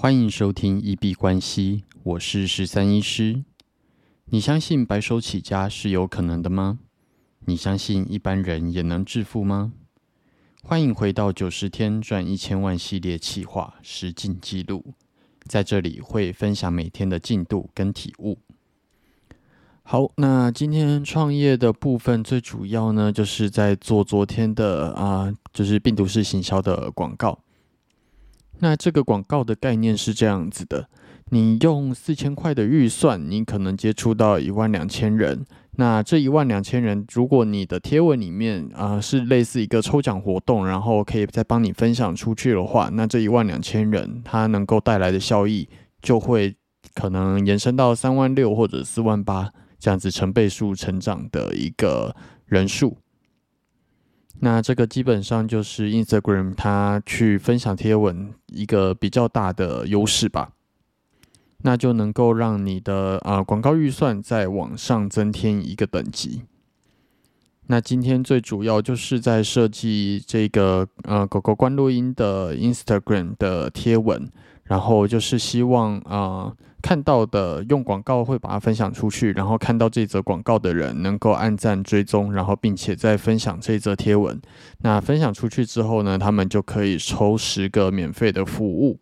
欢迎收听一币关系，我是十三医师。你相信白手起家是有可能的吗？你相信一般人也能致富吗？欢迎回到九十天赚一千万系列企划实进记录，在这里会分享每天的进度跟体悟。好，那今天创业的部分最主要呢，就是在做昨天的啊，就是病毒式行销的广告。那这个广告的概念是这样子的：你用四千块的预算，你可能接触到一万两千人。那这一万两千人，如果你的贴文里面啊是类似一个抽奖活动，然后可以再帮你分享出去的话，那这一万两千人它能够带来的效益就会可能延伸到三万六或者四万八这样子成倍数成长的一个人数。那这个基本上就是 Instagram 它去分享贴文一个比较大的优势吧，那就能够让你的啊广告预算在往上增添一个等级。那今天最主要就是在设计这个呃狗狗关录音的 Instagram 的贴文，然后就是希望啊。看到的用广告会把它分享出去，然后看到这则广告的人能够按赞追踪，然后并且再分享这则贴文。那分享出去之后呢，他们就可以抽十个免费的服务。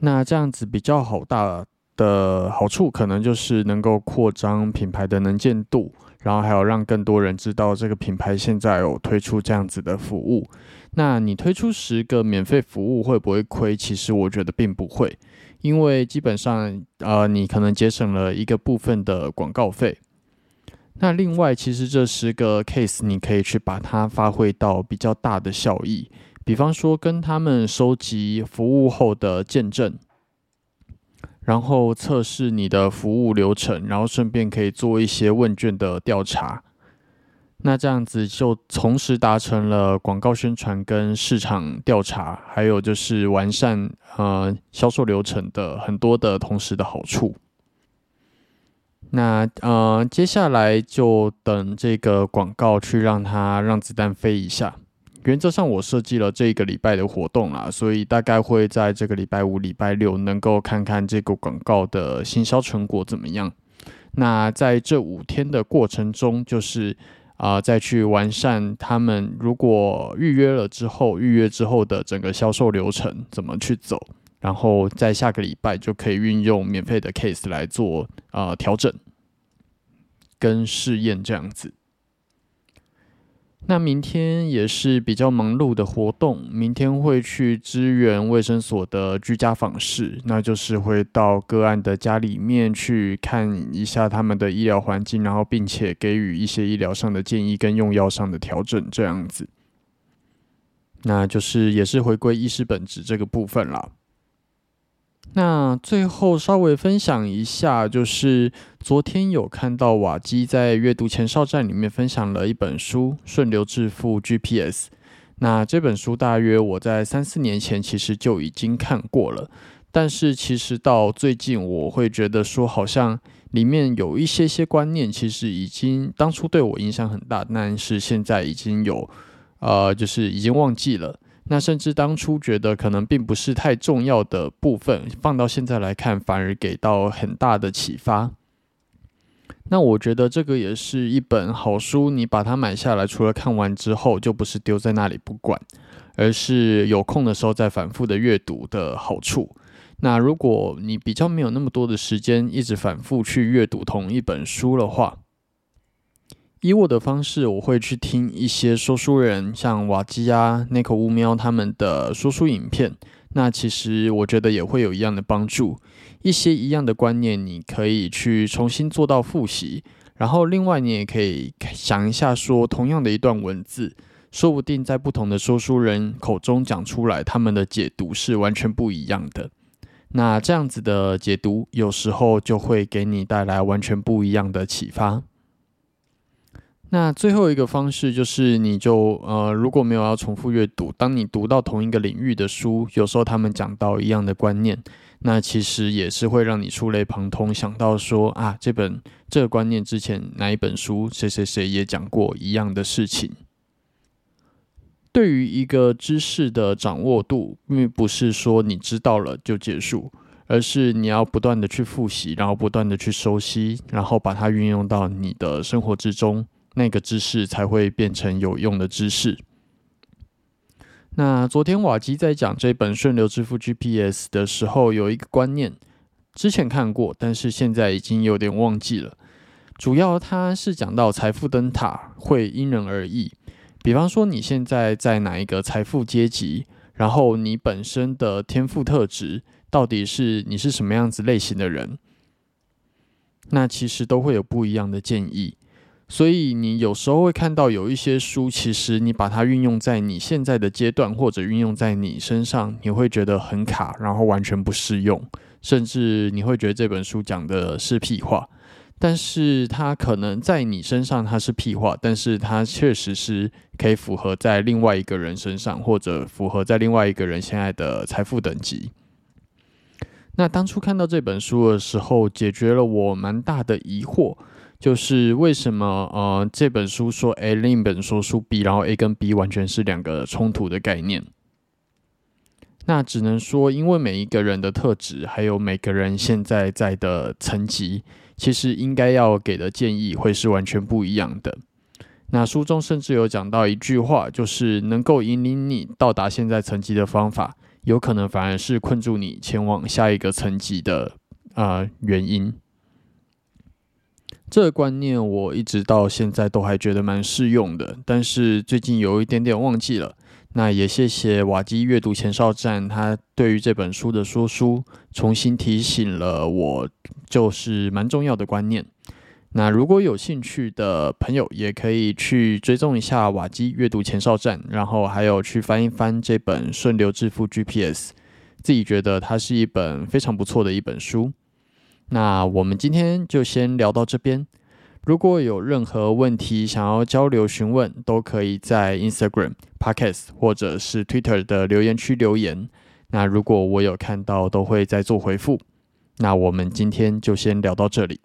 那这样子比较好大的好处，可能就是能够扩张品牌的能见度，然后还有让更多人知道这个品牌现在有推出这样子的服务。那你推出十个免费服务会不会亏？其实我觉得并不会。因为基本上，呃，你可能节省了一个部分的广告费。那另外，其实这十个 case 你可以去把它发挥到比较大的效益，比方说跟他们收集服务后的见证，然后测试你的服务流程，然后顺便可以做一些问卷的调查。那这样子就同时达成了广告宣传跟市场调查，还有就是完善呃销售流程的很多的同时的好处。那呃接下来就等这个广告去让它让子弹飞一下。原则上我设计了这一个礼拜的活动啦，所以大概会在这个礼拜五、礼拜六能够看看这个广告的行销成果怎么样。那在这五天的过程中，就是。啊，再去完善他们如果预约了之后，预约之后的整个销售流程怎么去走，然后在下个礼拜就可以运用免费的 case 来做啊调整跟试验这样子。那明天也是比较忙碌的活动，明天会去支援卫生所的居家访视，那就是会到个案的家里面去看一下他们的医疗环境，然后并且给予一些医疗上的建议跟用药上的调整，这样子。那就是也是回归医师本质这个部分了。那最后稍微分享一下，就是昨天有看到瓦基在阅读前哨站里面分享了一本书《顺流致富 GPS》。那这本书大约我在三四年前其实就已经看过了，但是其实到最近我会觉得说，好像里面有一些些观念，其实已经当初对我影响很大，但是现在已经有呃，就是已经忘记了。那甚至当初觉得可能并不是太重要的部分，放到现在来看，反而给到很大的启发。那我觉得这个也是一本好书，你把它买下来，除了看完之后就不是丢在那里不管，而是有空的时候再反复的阅读的好处。那如果你比较没有那么多的时间，一直反复去阅读同一本书的话，以我的方式，我会去听一些说书人，像瓦基啊、那口乌喵他们的说书影片。那其实我觉得也会有一样的帮助，一些一样的观念，你可以去重新做到复习。然后另外，你也可以想一下，说同样的一段文字，说不定在不同的说书人口中讲出来，他们的解读是完全不一样的。那这样子的解读，有时候就会给你带来完全不一样的启发。那最后一个方式就是，你就呃，如果没有要重复阅读，当你读到同一个领域的书，有时候他们讲到一样的观念，那其实也是会让你触类旁通，想到说啊，这本这个观念之前哪一本书谁谁谁也讲过一样的事情。对于一个知识的掌握度，并不是说你知道了就结束，而是你要不断的去复习，然后不断的去熟悉，然后把它运用到你的生活之中，那个知识才会变成有用的知识。那昨天瓦基在讲这本《顺流致富 GPS》的时候，有一个观念，之前看过，但是现在已经有点忘记了。主要他是讲到财富灯塔会因人而异，比方说你现在在哪一个财富阶级，然后你本身的天赋特质到底是你是什么样子类型的人，那其实都会有不一样的建议。所以你有时候会看到有一些书，其实你把它运用在你现在的阶段，或者运用在你身上，你会觉得很卡，然后完全不适用，甚至你会觉得这本书讲的是屁话。但是它可能在你身上它是屁话，但是它确实是可以符合在另外一个人身上，或者符合在另外一个人现在的财富等级。那当初看到这本书的时候，解决了我蛮大的疑惑。就是为什么呃这本书说 A，另一本说书 B，然后 A 跟 B 完全是两个冲突的概念。那只能说，因为每一个人的特质，还有每个人现在在的层级，其实应该要给的建议会是完全不一样的。那书中甚至有讲到一句话，就是能够引领你到达现在层级的方法，有可能反而是困住你前往下一个层级的啊原因。这个观念我一直到现在都还觉得蛮适用的，但是最近有一点点忘记了。那也谢谢瓦基阅读前哨站，他对于这本书的说书重新提醒了我，就是蛮重要的观念。那如果有兴趣的朋友，也可以去追踪一下瓦基阅读前哨站，然后还有去翻一翻这本《顺流致富 GPS》，自己觉得它是一本非常不错的一本书。那我们今天就先聊到这边。如果有任何问题想要交流询问，都可以在 Instagram、Podcast 或者是 Twitter 的留言区留言。那如果我有看到，都会再做回复。那我们今天就先聊到这里。